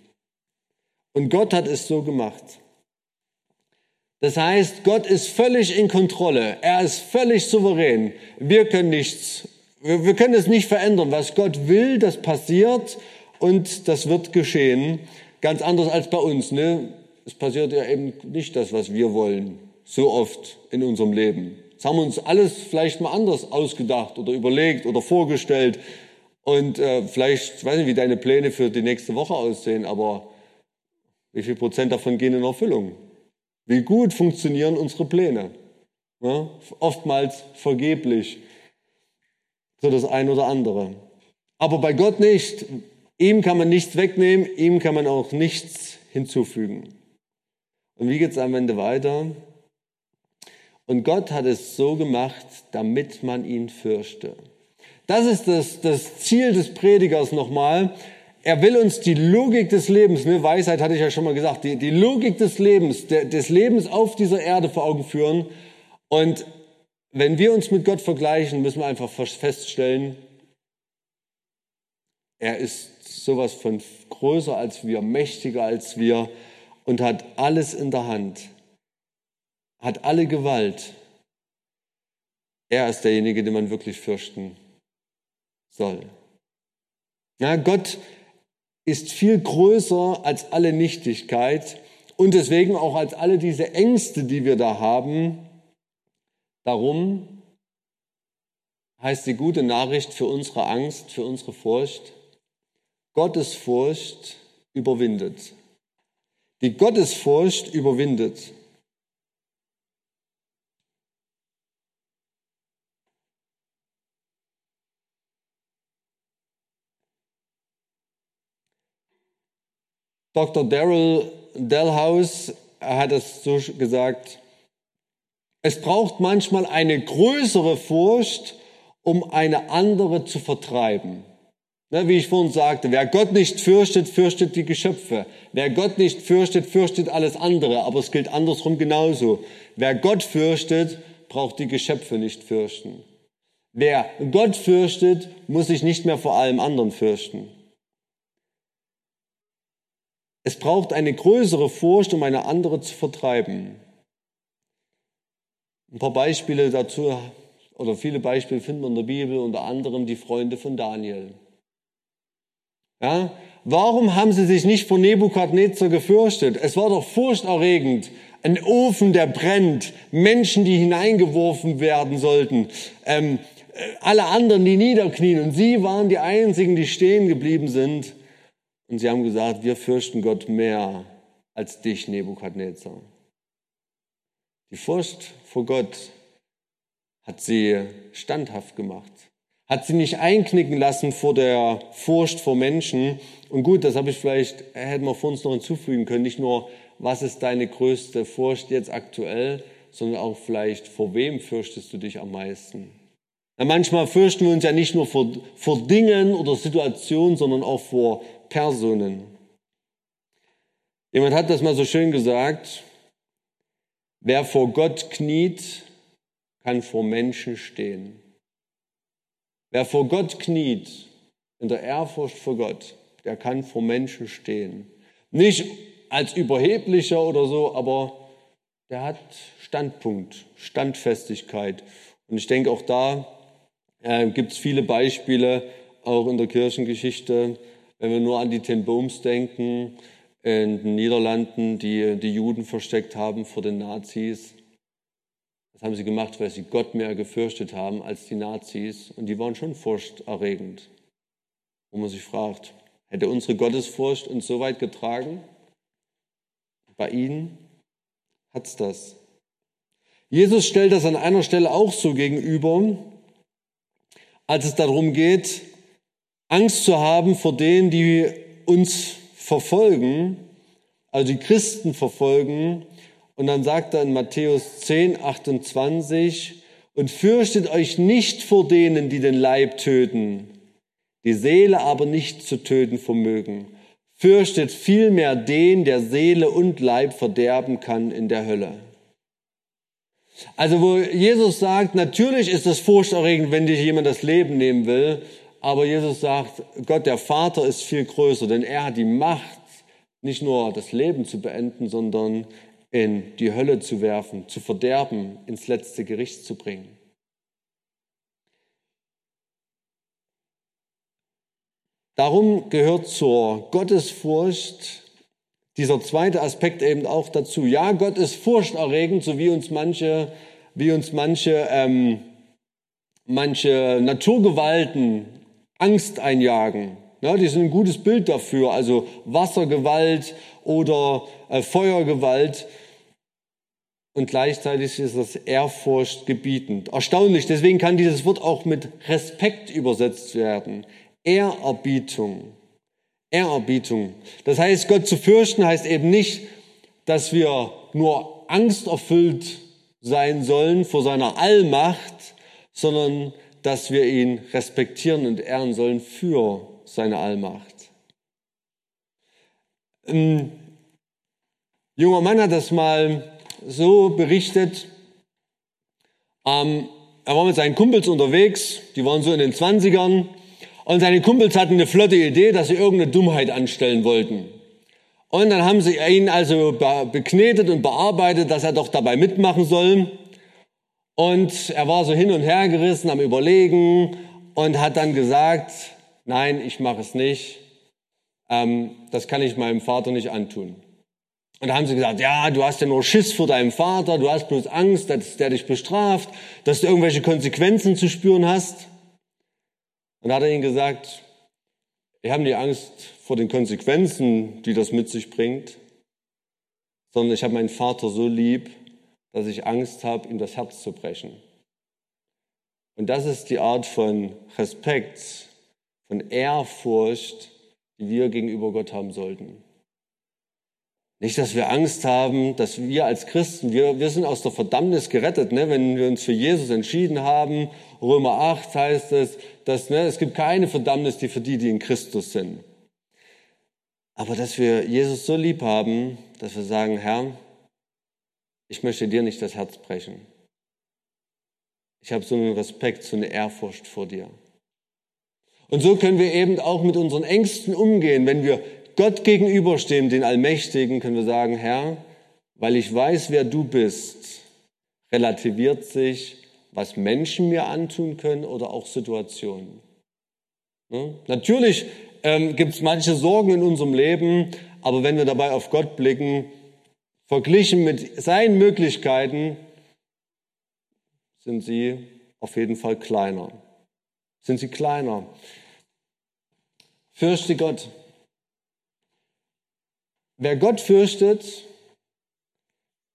Und Gott hat es so gemacht. Das heißt, Gott ist völlig in Kontrolle. Er ist völlig souverän. Wir können nichts, wir, können es nicht verändern. Was Gott will, das passiert und das wird geschehen. Ganz anders als bei uns. Ne? Es passiert ja eben nicht das, was wir wollen. So oft in unserem Leben. Das haben wir uns alles vielleicht mal anders ausgedacht oder überlegt oder vorgestellt. Und äh, vielleicht, ich weiß nicht, wie deine Pläne für die nächste Woche aussehen, aber wie viel Prozent davon gehen in Erfüllung? Wie gut funktionieren unsere Pläne? Ja, oftmals vergeblich. So das ein oder andere. Aber bei Gott nicht. Ihm kann man nichts wegnehmen, ihm kann man auch nichts hinzufügen. Und wie geht es am Ende weiter? Und Gott hat es so gemacht, damit man ihn fürchte. Das ist das, das Ziel des Predigers nochmal. Er will uns die Logik des Lebens, ne, Weisheit hatte ich ja schon mal gesagt, die, die Logik des Lebens, der, des Lebens auf dieser Erde vor Augen führen. Und wenn wir uns mit Gott vergleichen, müssen wir einfach feststellen, er ist sowas von größer als wir, mächtiger als wir und hat alles in der Hand, hat alle Gewalt. Er ist derjenige, den man wirklich fürchten soll. Ja, Gott ist viel größer als alle Nichtigkeit und deswegen auch als alle diese Ängste, die wir da haben, Darum heißt die gute Nachricht für unsere Angst, für unsere Furcht, Gottesfurcht überwindet. Die Gottesfurcht überwindet. Dr. Daryl Delhaus hat es so gesagt, es braucht manchmal eine größere Furcht, um eine andere zu vertreiben. Ne, wie ich vorhin sagte, wer Gott nicht fürchtet, fürchtet die Geschöpfe. Wer Gott nicht fürchtet, fürchtet alles andere. Aber es gilt andersrum genauso. Wer Gott fürchtet, braucht die Geschöpfe nicht fürchten. Wer Gott fürchtet, muss sich nicht mehr vor allem anderen fürchten. Es braucht eine größere Furcht, um eine andere zu vertreiben. Ein paar Beispiele dazu, oder viele Beispiele finden wir in der Bibel, unter anderem die Freunde von Daniel. Ja? Warum haben sie sich nicht vor Nebukadnezar gefürchtet? Es war doch furchterregend. Ein Ofen, der brennt, Menschen, die hineingeworfen werden sollten, ähm, äh, alle anderen, die niederknien. Und sie waren die einzigen, die stehen geblieben sind. Und sie haben gesagt, wir fürchten Gott mehr als dich, Nebukadnezar. Die Furcht vor Gott hat sie standhaft gemacht hat sie nicht einknicken lassen vor der Furcht vor Menschen. Und gut, das habe ich vielleicht, hätten wir vor uns noch hinzufügen können, nicht nur, was ist deine größte Furcht jetzt aktuell, sondern auch vielleicht, vor wem fürchtest du dich am meisten? Ja, manchmal fürchten wir uns ja nicht nur vor, vor Dingen oder Situationen, sondern auch vor Personen. Jemand hat das mal so schön gesagt, wer vor Gott kniet, kann vor Menschen stehen. Wer vor Gott kniet, in der Ehrfurcht vor Gott, der kann vor Menschen stehen. Nicht als überheblicher oder so, aber der hat Standpunkt, Standfestigkeit. Und ich denke, auch da äh, gibt es viele Beispiele, auch in der Kirchengeschichte. Wenn wir nur an die Ten Boms denken, in den Niederlanden, die die Juden versteckt haben vor den Nazis. Das haben sie gemacht, weil sie Gott mehr gefürchtet haben als die Nazis. Und die waren schon furchterregend. Wo man sich fragt, hätte unsere Gottesfurcht uns so weit getragen? Bei ihnen hat's das. Jesus stellt das an einer Stelle auch so gegenüber, als es darum geht, Angst zu haben vor denen, die uns verfolgen, also die Christen verfolgen und dann sagt er in Matthäus 10, 28, und fürchtet euch nicht vor denen, die den Leib töten, die Seele aber nicht zu töten vermögen. Fürchtet vielmehr den, der Seele und Leib verderben kann in der Hölle. Also wo Jesus sagt, natürlich ist es furchterregend, wenn dich jemand das Leben nehmen will, aber Jesus sagt, Gott der Vater ist viel größer, denn er hat die Macht, nicht nur das Leben zu beenden, sondern in die Hölle zu werfen, zu verderben, ins letzte Gericht zu bringen. Darum gehört zur Gottesfurcht dieser zweite Aspekt eben auch dazu. Ja, Gott ist furchterregend, so wie uns manche, wie uns manche, ähm, manche Naturgewalten Angst einjagen. Ja, die sind ein gutes Bild dafür, also Wassergewalt oder äh, Feuergewalt. Und gleichzeitig ist das Ehrfurcht gebietend. Erstaunlich, deswegen kann dieses Wort auch mit Respekt übersetzt werden. Ehrerbietung. Ehrerbietung. Das heißt, Gott zu fürchten heißt eben nicht, dass wir nur angsterfüllt sein sollen vor seiner Allmacht, sondern dass wir ihn respektieren und ehren sollen für seine Allmacht. Ein junger Mann hat das mal so berichtet, ähm, er war mit seinen Kumpels unterwegs, die waren so in den Zwanzigern, und seine Kumpels hatten eine flotte Idee, dass sie irgendeine Dummheit anstellen wollten. Und dann haben sie ihn also beknetet und bearbeitet, dass er doch dabei mitmachen soll. Und er war so hin und her gerissen am Überlegen und hat dann gesagt, nein, ich mache es nicht. Ähm, das kann ich meinem Vater nicht antun. Und da haben sie gesagt, ja, du hast ja nur Schiss vor deinem Vater, du hast bloß Angst, dass der dich bestraft, dass du irgendwelche Konsequenzen zu spüren hast. Und da hat er ihnen gesagt, wir haben nicht Angst vor den Konsequenzen, die das mit sich bringt, sondern ich habe meinen Vater so lieb, dass ich Angst habe, ihm das Herz zu brechen. Und das ist die Art von Respekt, von Ehrfurcht, die wir gegenüber Gott haben sollten. Nicht, dass wir Angst haben, dass wir als Christen, wir, wir sind aus der Verdammnis gerettet, ne? wenn wir uns für Jesus entschieden haben. Römer 8 heißt es, dass ne, es gibt keine Verdammnis, die für die, die in Christus sind. Aber dass wir Jesus so lieb haben, dass wir sagen, Herr, ich möchte dir nicht das Herz brechen. Ich habe so einen Respekt, so eine Ehrfurcht vor dir. Und so können wir eben auch mit unseren Ängsten umgehen, wenn wir Gott gegenüberstehen, den Allmächtigen, können wir sagen, Herr, weil ich weiß, wer du bist, relativiert sich, was Menschen mir antun können oder auch Situationen. Ja? Natürlich ähm, gibt es manche Sorgen in unserem Leben, aber wenn wir dabei auf Gott blicken, verglichen mit seinen Möglichkeiten, sind sie auf jeden Fall kleiner. Sind sie kleiner. Fürchte Gott. Wer Gott fürchtet,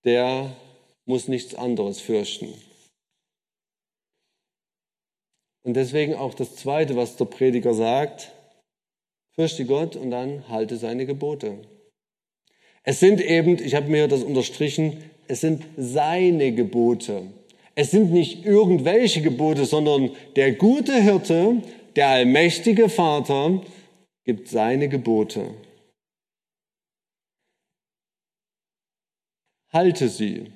der muss nichts anderes fürchten. Und deswegen auch das Zweite, was der Prediger sagt, fürchte Gott und dann halte seine Gebote. Es sind eben, ich habe mir das unterstrichen, es sind seine Gebote. Es sind nicht irgendwelche Gebote, sondern der gute Hirte, der allmächtige Vater, gibt seine Gebote. halte sie,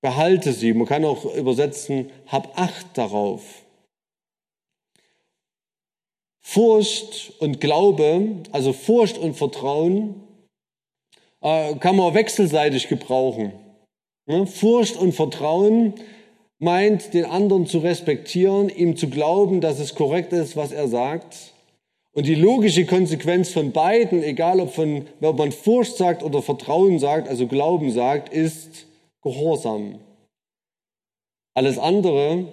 behalte sie. Man kann auch übersetzen, hab Acht darauf. Furcht und Glaube, also Furcht und Vertrauen, kann man wechselseitig gebrauchen. Furcht und Vertrauen meint, den anderen zu respektieren, ihm zu glauben, dass es korrekt ist, was er sagt. Und die logische Konsequenz von beiden, egal ob, von, ob man Furcht sagt oder Vertrauen sagt, also Glauben sagt, ist Gehorsam. Alles andere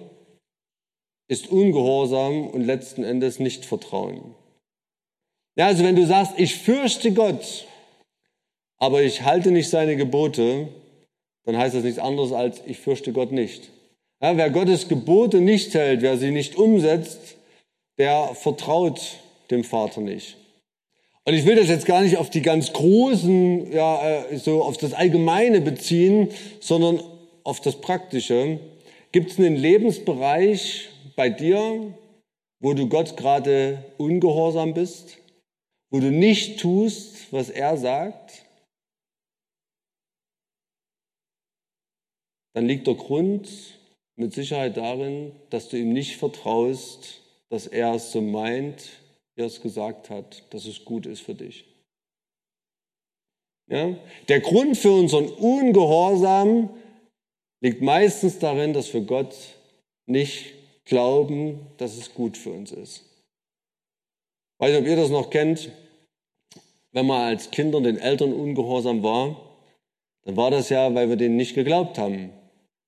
ist Ungehorsam und letzten Endes nicht Vertrauen. Ja, also wenn du sagst, ich fürchte Gott, aber ich halte nicht seine Gebote, dann heißt das nichts anderes als, ich fürchte Gott nicht. Ja, wer Gottes Gebote nicht hält, wer sie nicht umsetzt, der vertraut dem Vater nicht. Und ich will das jetzt gar nicht auf die ganz großen, ja, äh, so auf das Allgemeine beziehen, sondern auf das Praktische. Gibt es einen Lebensbereich bei dir, wo du Gott gerade ungehorsam bist, wo du nicht tust, was er sagt? Dann liegt der Grund mit Sicherheit darin, dass du ihm nicht vertraust, dass er es so meint, er es gesagt hat, dass es gut ist für dich. Ja? Der Grund für unseren Ungehorsam liegt meistens darin, dass wir Gott nicht glauben, dass es gut für uns ist. Ich weiß nicht, ob ihr das noch kennt. Wenn man als Kinder den Eltern ungehorsam war, dann war das ja, weil wir denen nicht geglaubt haben,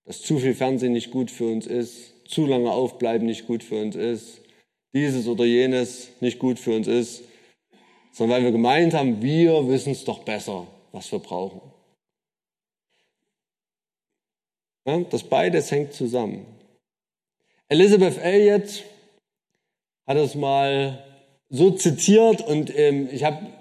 dass zu viel Fernsehen nicht gut für uns ist, zu lange aufbleiben nicht gut für uns ist, dieses oder jenes nicht gut für uns ist, sondern weil wir gemeint haben, wir wissen es doch besser, was wir brauchen. Ja, das beides hängt zusammen. Elizabeth Elliot hat es mal so zitiert und ähm, ich habe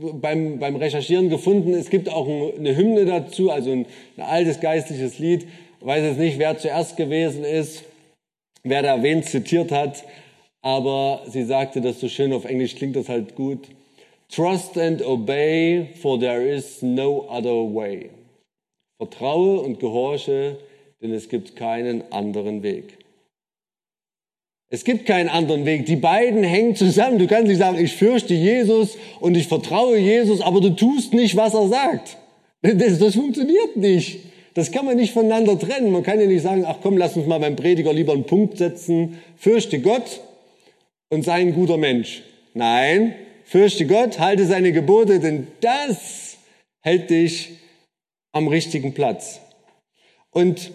beim, beim Recherchieren gefunden, es gibt auch eine Hymne dazu, also ein, ein altes geistliches Lied. Ich weiß jetzt nicht, wer zuerst gewesen ist, wer da wen zitiert hat, aber sie sagte das so schön, auf Englisch klingt das halt gut. Trust and obey, for there is no other way. Vertraue und gehorche, denn es gibt keinen anderen Weg. Es gibt keinen anderen Weg. Die beiden hängen zusammen. Du kannst nicht sagen, ich fürchte Jesus und ich vertraue Jesus, aber du tust nicht, was er sagt. Das, das funktioniert nicht. Das kann man nicht voneinander trennen. Man kann ja nicht sagen, ach komm, lass uns mal beim Prediger lieber einen Punkt setzen. Fürchte Gott und sei ein guter Mensch. Nein, fürchte Gott, halte seine Gebote, denn das hält dich am richtigen Platz. Und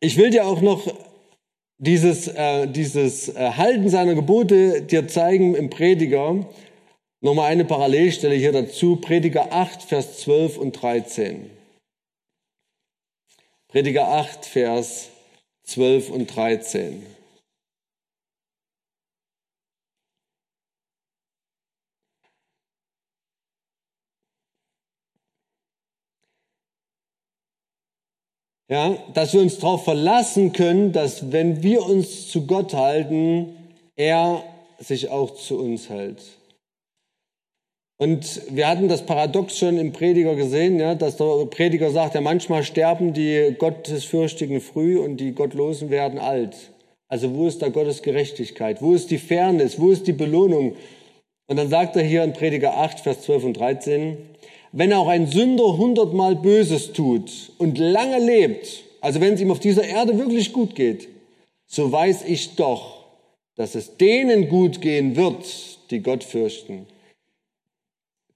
ich will dir auch noch dieses, äh, dieses äh, Halten seiner Gebote dir zeigen im Prediger. Nochmal eine Parallelstelle hier dazu. Prediger 8, Vers 12 und 13. Prediger 8, Vers 12 und 13. Ja, dass wir uns darauf verlassen können, dass wenn wir uns zu Gott halten, er sich auch zu uns hält. Und wir hatten das Paradox schon im Prediger gesehen, ja, dass der Prediger sagt, ja, manchmal sterben die Gottesfürchtigen früh und die Gottlosen werden alt. Also wo ist da Gottes Gerechtigkeit? Wo ist die Fairness? Wo ist die Belohnung? Und dann sagt er hier in Prediger 8, Vers 12 und 13, wenn auch ein Sünder hundertmal Böses tut und lange lebt, also wenn es ihm auf dieser Erde wirklich gut geht, so weiß ich doch, dass es denen gut gehen wird, die Gott fürchten,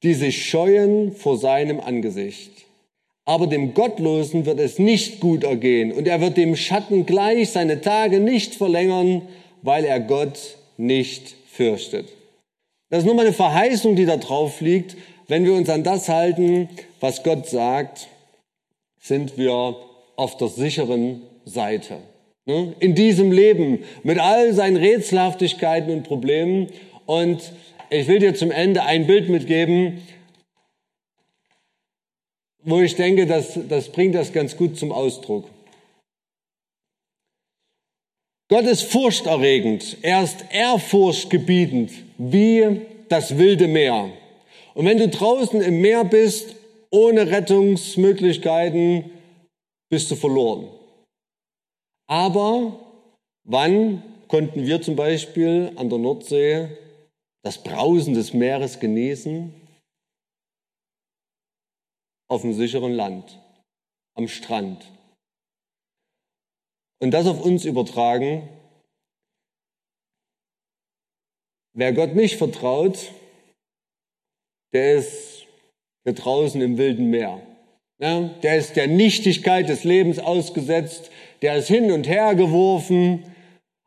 die sich scheuen vor seinem Angesicht. Aber dem Gottlosen wird es nicht gut ergehen und er wird dem Schatten gleich seine Tage nicht verlängern, weil er Gott nicht fürchtet. Das ist nur mal eine Verheißung, die da drauf liegt, wenn wir uns an das halten, was Gott sagt, sind wir auf der sicheren Seite. Ne? In diesem Leben mit all seinen Rätselhaftigkeiten und Problemen. Und ich will dir zum Ende ein Bild mitgeben, wo ich denke, das, das bringt das ganz gut zum Ausdruck. Gott ist furchterregend, er ist ehrfurchtgebietend, wie das wilde Meer. Und wenn du draußen im Meer bist, ohne Rettungsmöglichkeiten, bist du verloren. Aber wann konnten wir zum Beispiel an der Nordsee das Brausen des Meeres genießen? Auf dem sicheren Land, am Strand. Und das auf uns übertragen. Wer Gott nicht vertraut, der ist hier draußen im wilden Meer. Ja, der ist der Nichtigkeit des Lebens ausgesetzt, der ist hin und her geworfen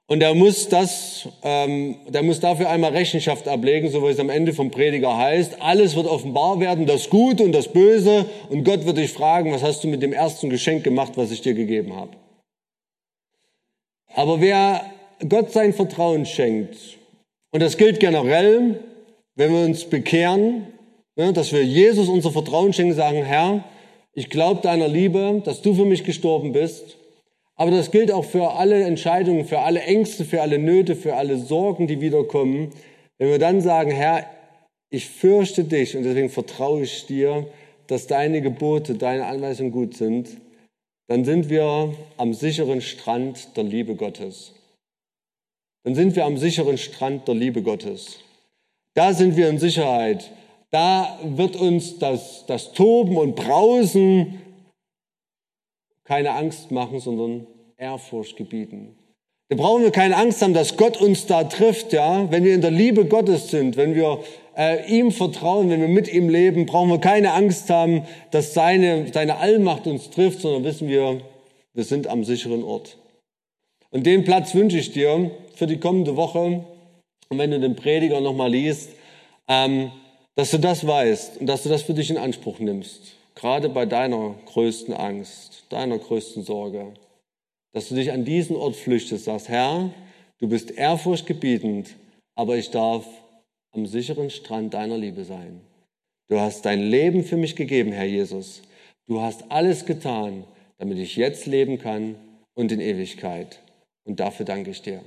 und der muss das, ähm, der muss dafür einmal Rechenschaft ablegen, so wie es am Ende vom Prediger heißt. Alles wird offenbar werden, das Gute und das Böse und Gott wird dich fragen, was hast du mit dem ersten Geschenk gemacht, was ich dir gegeben habe. Aber wer Gott sein Vertrauen schenkt, und das gilt generell, wenn wir uns bekehren, ne, dass wir Jesus unser Vertrauen schenken, sagen, Herr, ich glaube deiner Liebe, dass du für mich gestorben bist. Aber das gilt auch für alle Entscheidungen, für alle Ängste, für alle Nöte, für alle Sorgen, die wiederkommen. Wenn wir dann sagen, Herr, ich fürchte dich und deswegen vertraue ich dir, dass deine Gebote, deine Anweisungen gut sind, dann sind wir am sicheren Strand der Liebe Gottes. Dann sind wir am sicheren Strand der Liebe Gottes. Da sind wir in Sicherheit. Da wird uns das, das Toben und Brausen keine Angst machen, sondern Ehrfurcht gebieten. Da brauchen wir keine Angst haben, dass Gott uns da trifft, ja. Wenn wir in der Liebe Gottes sind, wenn wir äh, ihm vertrauen, wenn wir mit ihm leben, brauchen wir keine Angst haben, dass seine, seine Allmacht uns trifft, sondern wissen wir, wir sind am sicheren Ort. Und den Platz wünsche ich dir für die kommende Woche. Und wenn du den Prediger nochmal liest, ähm, dass du das weißt und dass du das für dich in Anspruch nimmst, gerade bei deiner größten Angst, deiner größten Sorge, dass du dich an diesen Ort flüchtest, sagst, Herr, du bist ehrfurchtgebietend, aber ich darf am sicheren Strand deiner Liebe sein. Du hast dein Leben für mich gegeben, Herr Jesus. Du hast alles getan, damit ich jetzt leben kann und in Ewigkeit. Und dafür danke ich dir.